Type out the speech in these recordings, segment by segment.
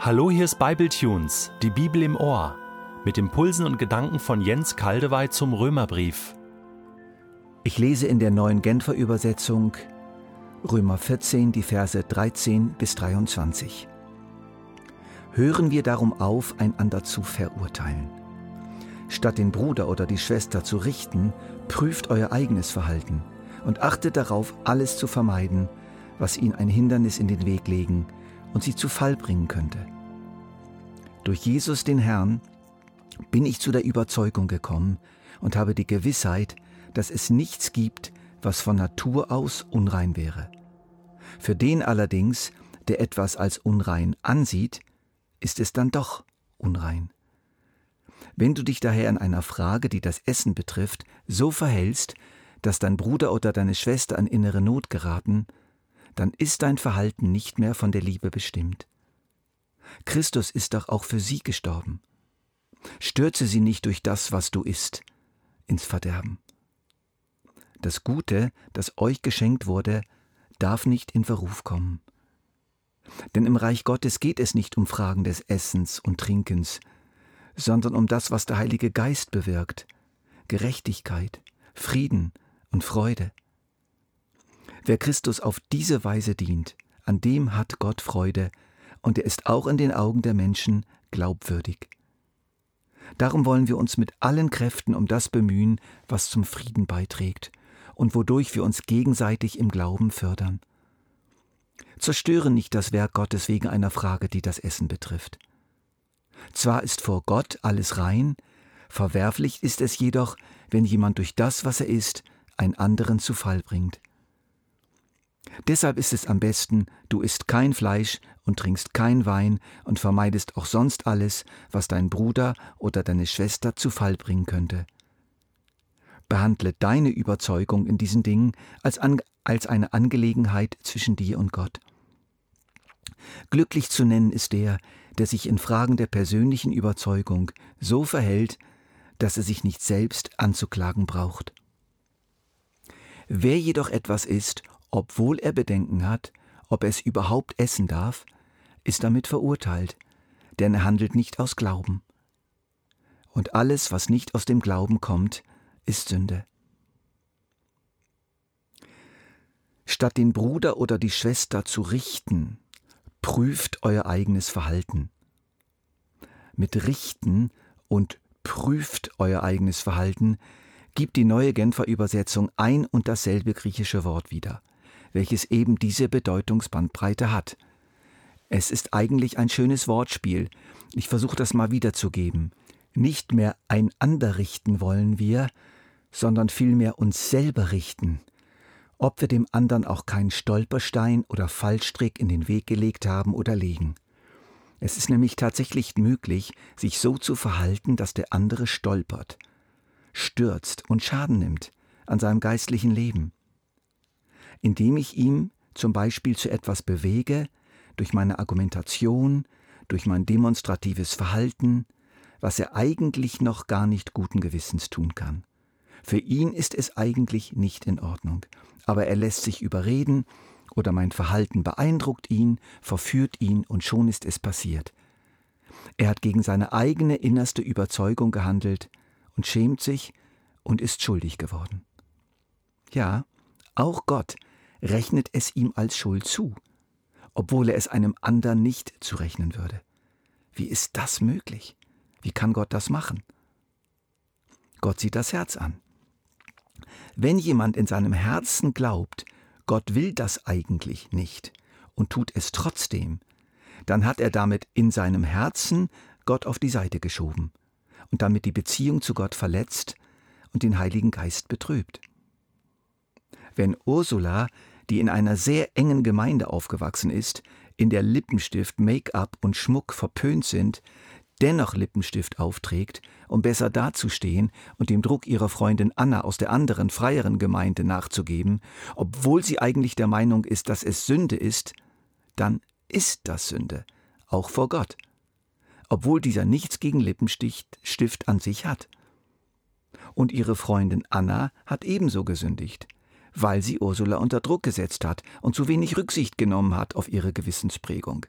Hallo, hier ist Bibletunes, die Bibel im Ohr, mit Impulsen und Gedanken von Jens Kaldewey zum Römerbrief. Ich lese in der neuen Genfer Übersetzung Römer 14, die Verse 13 bis 23. Hören wir darum auf, einander zu verurteilen. Statt den Bruder oder die Schwester zu richten, prüft euer eigenes Verhalten und achtet darauf, alles zu vermeiden, was ihnen ein Hindernis in den Weg legen und sie zu Fall bringen könnte. Durch Jesus den Herrn bin ich zu der Überzeugung gekommen und habe die Gewissheit, dass es nichts gibt, was von Natur aus unrein wäre. Für den allerdings, der etwas als unrein ansieht, ist es dann doch unrein. Wenn du dich daher in einer Frage, die das Essen betrifft, so verhältst, dass dein Bruder oder deine Schwester an innere Not geraten, dann ist dein Verhalten nicht mehr von der Liebe bestimmt. Christus ist doch auch für sie gestorben. Stürze sie nicht durch das, was du isst, ins Verderben. Das Gute, das euch geschenkt wurde, darf nicht in Verruf kommen. Denn im Reich Gottes geht es nicht um Fragen des Essens und Trinkens, sondern um das, was der Heilige Geist bewirkt, Gerechtigkeit, Frieden und Freude. Wer Christus auf diese Weise dient, an dem hat Gott Freude, und er ist auch in den Augen der Menschen glaubwürdig. Darum wollen wir uns mit allen Kräften um das bemühen, was zum Frieden beiträgt und wodurch wir uns gegenseitig im Glauben fördern. Zerstöre nicht das Werk Gottes wegen einer Frage, die das Essen betrifft. Zwar ist vor Gott alles rein, verwerflich ist es jedoch, wenn jemand durch das, was er isst, einen anderen zu Fall bringt. Deshalb ist es am besten, du isst kein Fleisch und trinkst kein Wein und vermeidest auch sonst alles, was dein Bruder oder deine Schwester zu Fall bringen könnte. Behandle deine Überzeugung in diesen Dingen als, an, als eine Angelegenheit zwischen dir und Gott. Glücklich zu nennen ist der, der sich in Fragen der persönlichen Überzeugung so verhält, dass er sich nicht selbst anzuklagen braucht. Wer jedoch etwas ist obwohl er Bedenken hat, ob er es überhaupt essen darf, ist damit verurteilt, denn er handelt nicht aus Glauben. Und alles, was nicht aus dem Glauben kommt, ist Sünde. Statt den Bruder oder die Schwester zu richten, prüft euer eigenes Verhalten. Mit richten und prüft euer eigenes Verhalten gibt die neue Genfer Übersetzung ein und dasselbe griechische Wort wieder welches eben diese Bedeutungsbandbreite hat. Es ist eigentlich ein schönes Wortspiel. Ich versuche das mal wiederzugeben. Nicht mehr einander richten wollen wir, sondern vielmehr uns selber richten. Ob wir dem anderen auch keinen Stolperstein oder Fallstrick in den Weg gelegt haben oder legen. Es ist nämlich tatsächlich möglich, sich so zu verhalten, dass der andere stolpert, stürzt und Schaden nimmt an seinem geistlichen Leben indem ich ihm zum Beispiel zu etwas bewege, durch meine Argumentation, durch mein demonstratives Verhalten, was er eigentlich noch gar nicht guten Gewissens tun kann. Für ihn ist es eigentlich nicht in Ordnung, aber er lässt sich überreden oder mein Verhalten beeindruckt ihn, verführt ihn und schon ist es passiert. Er hat gegen seine eigene innerste Überzeugung gehandelt und schämt sich und ist schuldig geworden. Ja, auch Gott rechnet es ihm als Schuld zu, obwohl er es einem anderen nicht zurechnen würde. Wie ist das möglich? Wie kann Gott das machen? Gott sieht das Herz an. Wenn jemand in seinem Herzen glaubt, Gott will das eigentlich nicht und tut es trotzdem, dann hat er damit in seinem Herzen Gott auf die Seite geschoben und damit die Beziehung zu Gott verletzt und den Heiligen Geist betrübt. Wenn Ursula die in einer sehr engen Gemeinde aufgewachsen ist, in der Lippenstift, Make-up und Schmuck verpönt sind, dennoch Lippenstift aufträgt, um besser dazustehen und dem Druck ihrer Freundin Anna aus der anderen, freieren Gemeinde nachzugeben, obwohl sie eigentlich der Meinung ist, dass es Sünde ist, dann ist das Sünde, auch vor Gott, obwohl dieser nichts gegen Lippenstift an sich hat. Und ihre Freundin Anna hat ebenso gesündigt weil sie Ursula unter Druck gesetzt hat und zu wenig Rücksicht genommen hat auf ihre Gewissensprägung.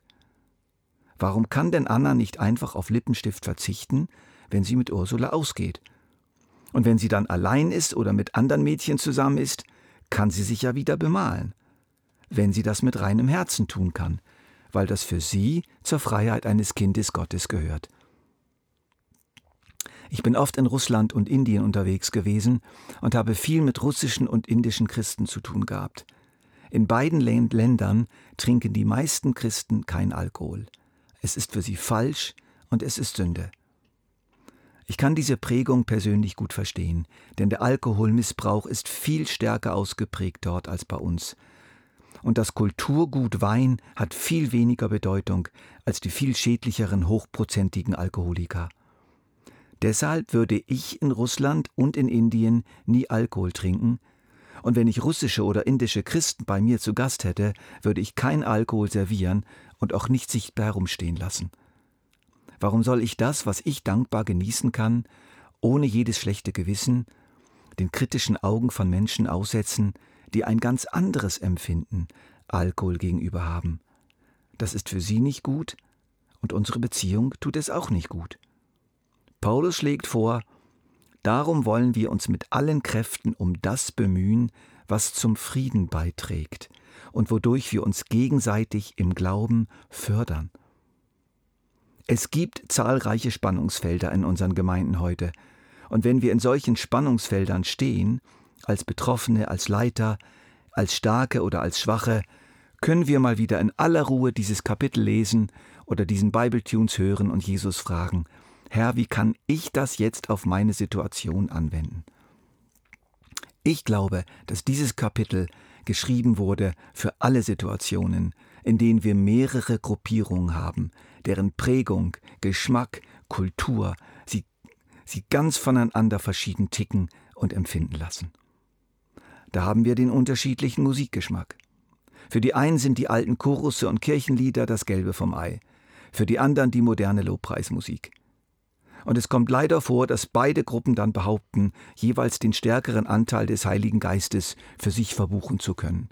Warum kann denn Anna nicht einfach auf Lippenstift verzichten, wenn sie mit Ursula ausgeht? Und wenn sie dann allein ist oder mit anderen Mädchen zusammen ist, kann sie sich ja wieder bemalen. Wenn sie das mit reinem Herzen tun kann, weil das für sie zur Freiheit eines Kindes Gottes gehört. Ich bin oft in Russland und Indien unterwegs gewesen und habe viel mit russischen und indischen Christen zu tun gehabt. In beiden Ländern trinken die meisten Christen kein Alkohol. Es ist für sie falsch und es ist Sünde. Ich kann diese Prägung persönlich gut verstehen, denn der Alkoholmissbrauch ist viel stärker ausgeprägt dort als bei uns. Und das Kulturgut Wein hat viel weniger Bedeutung als die viel schädlicheren hochprozentigen Alkoholiker. Deshalb würde ich in Russland und in Indien nie Alkohol trinken, und wenn ich russische oder indische Christen bei mir zu Gast hätte, würde ich kein Alkohol servieren und auch nicht sichtbar herumstehen lassen. Warum soll ich das, was ich dankbar genießen kann, ohne jedes schlechte Gewissen, den kritischen Augen von Menschen aussetzen, die ein ganz anderes Empfinden Alkohol gegenüber haben? Das ist für sie nicht gut und unsere Beziehung tut es auch nicht gut. Paulus schlägt vor, darum wollen wir uns mit allen Kräften um das bemühen, was zum Frieden beiträgt und wodurch wir uns gegenseitig im Glauben fördern. Es gibt zahlreiche Spannungsfelder in unseren Gemeinden heute, und wenn wir in solchen Spannungsfeldern stehen, als Betroffene, als Leiter, als Starke oder als Schwache, können wir mal wieder in aller Ruhe dieses Kapitel lesen oder diesen Bibletunes hören und Jesus fragen, Herr, wie kann ich das jetzt auf meine Situation anwenden? Ich glaube, dass dieses Kapitel geschrieben wurde für alle Situationen, in denen wir mehrere Gruppierungen haben, deren Prägung, Geschmack, Kultur sie, sie ganz voneinander verschieden ticken und empfinden lassen. Da haben wir den unterschiedlichen Musikgeschmack. Für die einen sind die alten Chorusse und Kirchenlieder das Gelbe vom Ei, für die anderen die moderne Lobpreismusik. Und es kommt leider vor, dass beide Gruppen dann behaupten, jeweils den stärkeren Anteil des Heiligen Geistes für sich verbuchen zu können.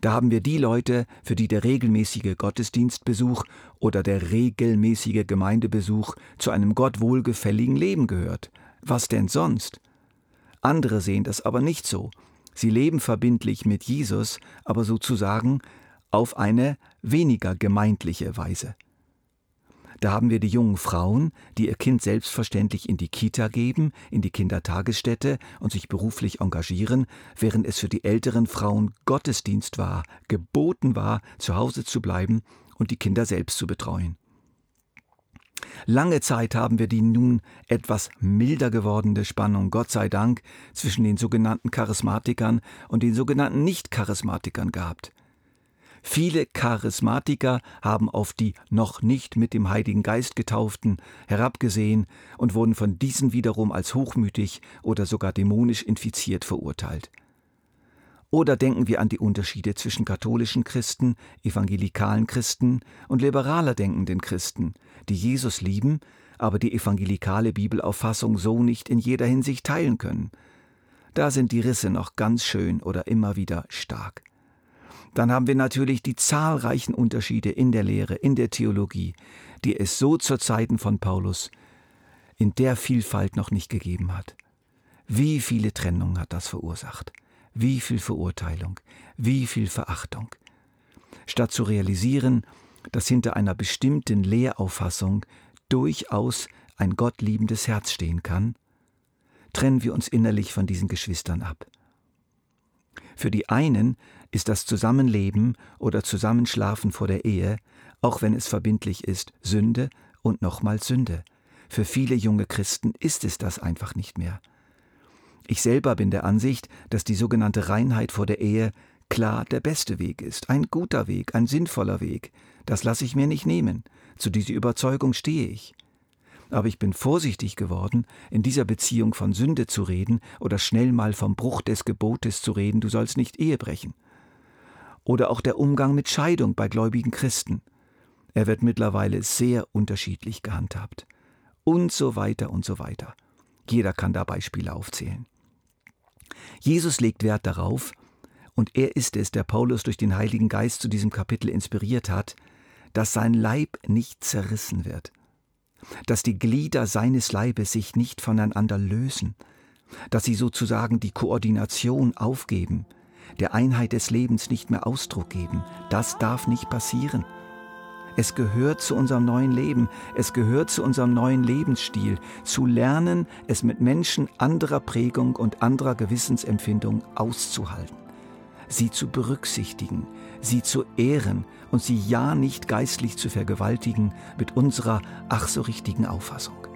Da haben wir die Leute, für die der regelmäßige Gottesdienstbesuch oder der regelmäßige Gemeindebesuch zu einem Gott wohlgefälligen Leben gehört. Was denn sonst? Andere sehen das aber nicht so. Sie leben verbindlich mit Jesus, aber sozusagen auf eine weniger gemeindliche Weise. Da haben wir die jungen Frauen, die ihr Kind selbstverständlich in die Kita geben, in die Kindertagesstätte und sich beruflich engagieren, während es für die älteren Frauen Gottesdienst war, geboten war, zu Hause zu bleiben und die Kinder selbst zu betreuen. Lange Zeit haben wir die nun etwas milder gewordene Spannung, Gott sei Dank, zwischen den sogenannten Charismatikern und den sogenannten Nicht-Charismatikern gehabt. Viele Charismatiker haben auf die noch nicht mit dem Heiligen Geist getauften herabgesehen und wurden von diesen wiederum als hochmütig oder sogar dämonisch infiziert verurteilt. Oder denken wir an die Unterschiede zwischen katholischen Christen, evangelikalen Christen und liberaler denkenden Christen, die Jesus lieben, aber die evangelikale Bibelauffassung so nicht in jeder Hinsicht teilen können. Da sind die Risse noch ganz schön oder immer wieder stark. Dann haben wir natürlich die zahlreichen Unterschiede in der Lehre, in der Theologie, die es so zu Zeiten von Paulus in der Vielfalt noch nicht gegeben hat. Wie viele Trennungen hat das verursacht? Wie viel Verurteilung? Wie viel Verachtung? Statt zu realisieren, dass hinter einer bestimmten Lehrauffassung durchaus ein gottliebendes Herz stehen kann, trennen wir uns innerlich von diesen Geschwistern ab. Für die einen ist das Zusammenleben oder Zusammenschlafen vor der Ehe, auch wenn es verbindlich ist, Sünde und nochmals Sünde. Für viele junge Christen ist es das einfach nicht mehr. Ich selber bin der Ansicht, dass die sogenannte Reinheit vor der Ehe klar der beste Weg ist, ein guter Weg, ein sinnvoller Weg. Das lasse ich mir nicht nehmen. Zu dieser Überzeugung stehe ich aber ich bin vorsichtig geworden, in dieser Beziehung von Sünde zu reden oder schnell mal vom Bruch des Gebotes zu reden, du sollst nicht Ehe brechen. Oder auch der Umgang mit Scheidung bei gläubigen Christen. Er wird mittlerweile sehr unterschiedlich gehandhabt. Und so weiter und so weiter. Jeder kann da Beispiele aufzählen. Jesus legt Wert darauf, und er ist es, der Paulus durch den Heiligen Geist zu diesem Kapitel inspiriert hat, dass sein Leib nicht zerrissen wird, dass die Glieder seines Leibes sich nicht voneinander lösen, dass sie sozusagen die Koordination aufgeben, der Einheit des Lebens nicht mehr Ausdruck geben. Das darf nicht passieren. Es gehört zu unserem neuen Leben, es gehört zu unserem neuen Lebensstil, zu lernen, es mit Menschen anderer Prägung und anderer Gewissensempfindung auszuhalten, sie zu berücksichtigen, sie zu ehren und sie ja nicht geistlich zu vergewaltigen mit unserer ach so richtigen Auffassung.